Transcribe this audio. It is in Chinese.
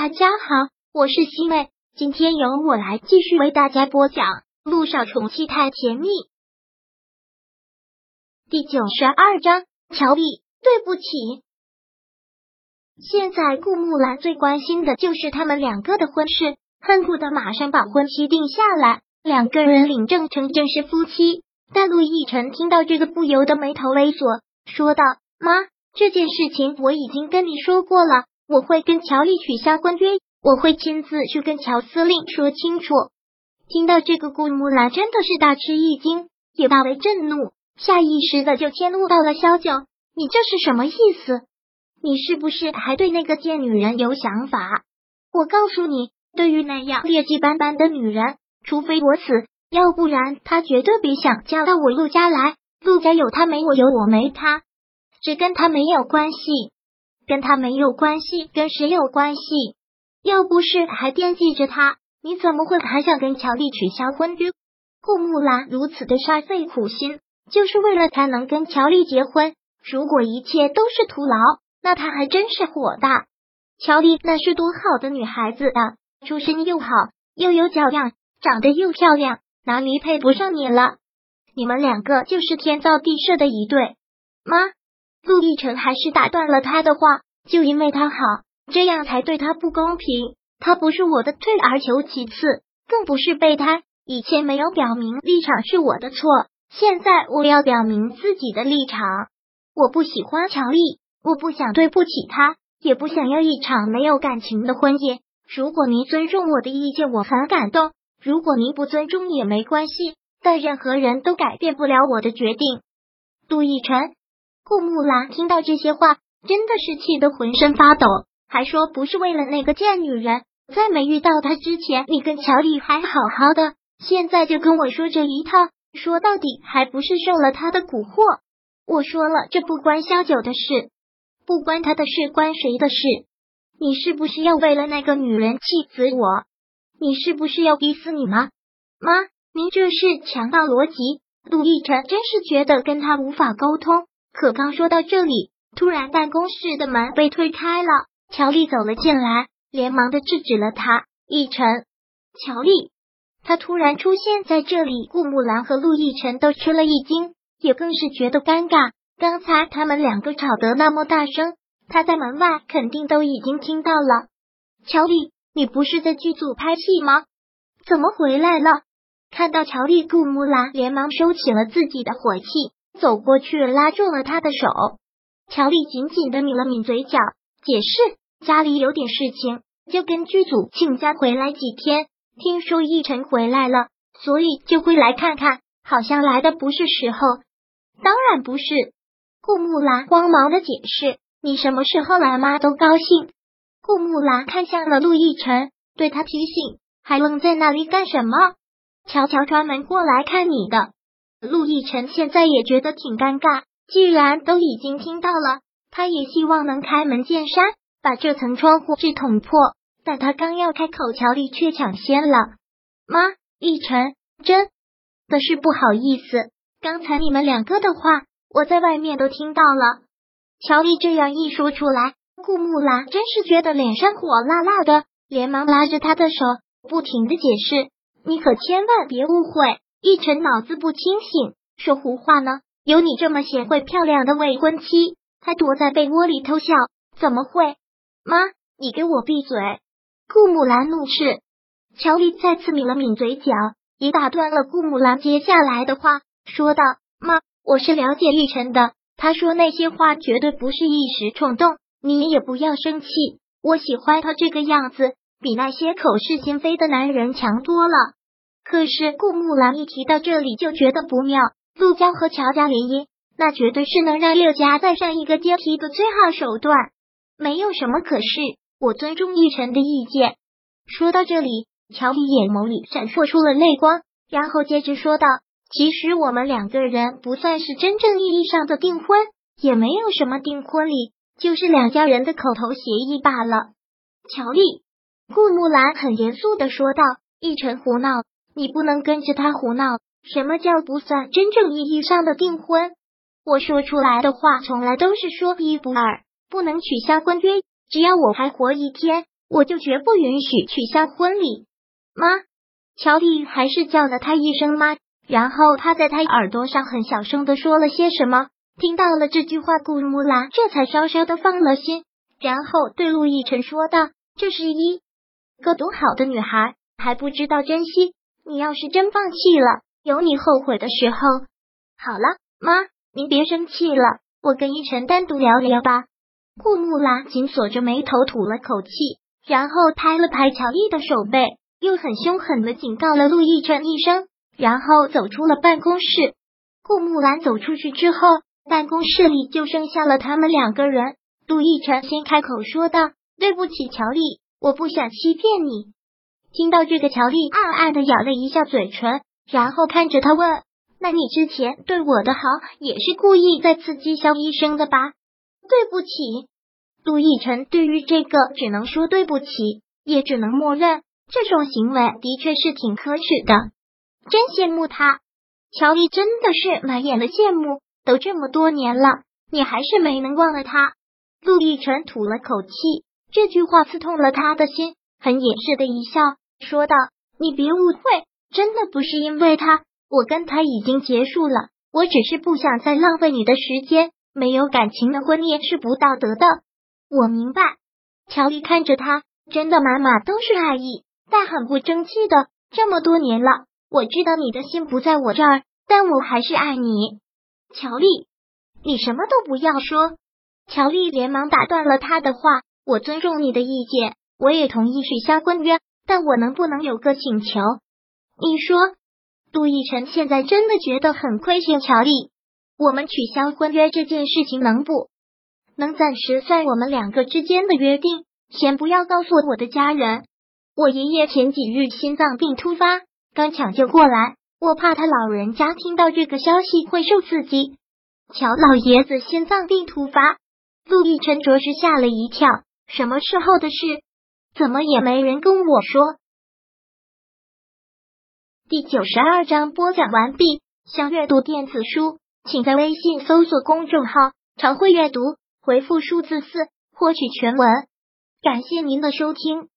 大家好，我是西妹，今天由我来继续为大家播讲《路上宠妻太甜蜜》第九十二章。乔丽，对不起。现在顾木兰最关心的就是他们两个的婚事，恨不得马上把婚期定下来，两个人领证成正式夫妻。但陆亦辰听到这个，不由得眉头微锁，说道：“妈，这件事情我已经跟你说过了。”我会跟乔丽取消婚约，我会亲自去跟乔司令说清楚。听到这个，顾木兰真的是大吃一惊，也大为震怒，下意识的就迁怒到了萧九。你这是什么意思？你是不是还对那个贱女人有想法？我告诉你，对于那样劣迹斑斑的女人，除非我死，要不然她绝对别想嫁到我陆家来。陆家有她没我，有我没她，这跟她没有关系。跟他没有关系，跟谁有关系？要不是还惦记着他，你怎么会还想跟乔丽取消婚约？顾木兰如此的煞费苦心，就是为了他能跟乔丽结婚。如果一切都是徒劳，那他还真是火大。乔丽那是多好的女孩子啊，出身又好，又有教养，长得又漂亮，哪里配不上你了？你们两个就是天造地设的一对，妈。陆亦辰还是打断了他的话，就因为他好，这样才对他不公平。他不是我的退而求其次，更不是备胎。以前没有表明立场是我的错，现在我要表明自己的立场。我不喜欢乔丽，我不想对不起他，也不想要一场没有感情的婚宴。如果您尊重我的意见，我很感动；如果您不尊重也没关系，但任何人都改变不了我的决定。陆亦辰。顾木兰听到这些话，真的是气得浑身发抖，还说不是为了那个贱女人，在没遇到她之前，你跟乔丽还好好的，现在就跟我说这一套，说到底还不是受了他的蛊惑。我说了，这不关萧九的事，不关他的事，关谁的事？你是不是要为了那个女人气死我？你是不是要逼死你吗？妈，您这是强盗逻辑。陆亦辰真是觉得跟他无法沟通。可刚说到这里，突然办公室的门被推开了，乔丽走了进来，连忙的制止了他。逸晨，乔丽，他突然出现在这里，顾木兰和陆逸晨都吃了一惊，也更是觉得尴尬。刚才他们两个吵得那么大声，他在门外肯定都已经听到了。乔丽，你不是在剧组拍戏吗？怎么回来了？看到乔丽，顾木兰连忙收起了自己的火气。走过去拉住了他的手，乔丽紧紧的抿了抿嘴角，解释家里有点事情，就跟剧组请假回来几天。听说奕晨回来了，所以就会来看看。好像来的不是时候，当然不是。顾木兰慌忙的解释：“你什么时候来，妈都高兴。”顾木兰看向了陆亦辰，对他提醒：“还愣在那里干什么？乔乔专门过来看你的。”陆亦辰现在也觉得挺尴尬，既然都已经听到了，他也希望能开门见山，把这层窗户纸捅破。但他刚要开口，乔丽却抢先了：“妈，亦辰，真的是不好意思，刚才你们两个的话，我在外面都听到了。”乔丽这样一说出来，顾木兰真是觉得脸上火辣辣的，连忙拉着他的手，不停的解释：“你可千万别误会。”奕晨脑子不清醒，说胡话呢。有你这么贤惠漂亮的未婚妻，他躲在被窝里偷笑，怎么会？妈，你给我闭嘴！顾木兰怒斥。乔丽再次抿了抿嘴角，也打断了顾木兰接下来的话，说道：“妈，我是了解奕晨的，他说那些话绝对不是一时冲动，你也不要生气。我喜欢他这个样子，比那些口是心非的男人强多了。”可是顾木兰一提到这里就觉得不妙，陆家和乔家联姻，那绝对是能让六家再上一个阶梯的最好手段。没有什么可是，我尊重奕晨的意见。说到这里，乔丽眼眸里闪烁出了泪光，然后接着说道：“其实我们两个人不算是真正意义上的订婚，也没有什么订婚礼，就是两家人的口头协议罢了。”乔丽，顾木兰很严肃的说道：“奕晨胡闹。”你不能跟着他胡闹。什么叫不算真正意义上的订婚？我说出来的话从来都是说一不二，不能取消婚约。只要我还活一天，我就绝不允许取消婚礼。妈，乔丽还是叫了他一声妈，然后他在他耳朵上很小声的说了些什么。听到了这句话，顾木兰这才稍稍的放了心，然后对陆亦辰说道：“这是一个多好的女孩，还不知道珍惜。你要是真放弃了，有你后悔的时候。好了，妈，您别生气了，我跟亦辰单独聊聊吧。”顾木兰紧锁着眉头，吐了口气，然后拍了拍乔丽的手背，又很凶狠的警告了陆亦辰一声，然后走出了办公室。顾木兰走出去之后。办公室里就剩下了他们两个人。陆亦辰先开口说道：“对不起，乔丽，我不想欺骗你。”听到这个，乔丽暗暗的咬了一下嘴唇，然后看着他问：“那你之前对我的好也是故意在刺激肖医生的吧？”对不起，陆亦辰对于这个只能说对不起，也只能默认这种行为的确是挺可耻的。真羡慕他，乔丽真的是满眼的羡慕。都这么多年了，你还是没能忘了他。陆亦辰吐了口气，这句话刺痛了他的心，很掩饰的一笑，说道：“你别误会，真的不是因为他，我跟他已经结束了，我只是不想再浪费你的时间。没有感情的婚恋是不道德的。”我明白。乔丽看着他，真的满满都是爱意，但很不争气的。这么多年了，我知道你的心不在我这儿，但我还是爱你。乔丽，你什么都不要说！乔丽连忙打断了他的话。我尊重你的意见，我也同意取消婚约，但我能不能有个请求？你说，杜奕晨现在真的觉得很亏欠乔丽。我们取消婚约这件事情能不能暂时算我们两个之间的约定？先不要告诉我的家人。我爷爷前几日心脏病突发，刚抢救过来。我怕他老人家听到这个消息会受刺激。乔老爷子心脏病突发，陆亦辰着实吓了一跳。什么时候的事？怎么也没人跟我说？第九十二章播讲完毕。想阅读电子书，请在微信搜索公众号“常会阅读”，回复数字四获取全文。感谢您的收听。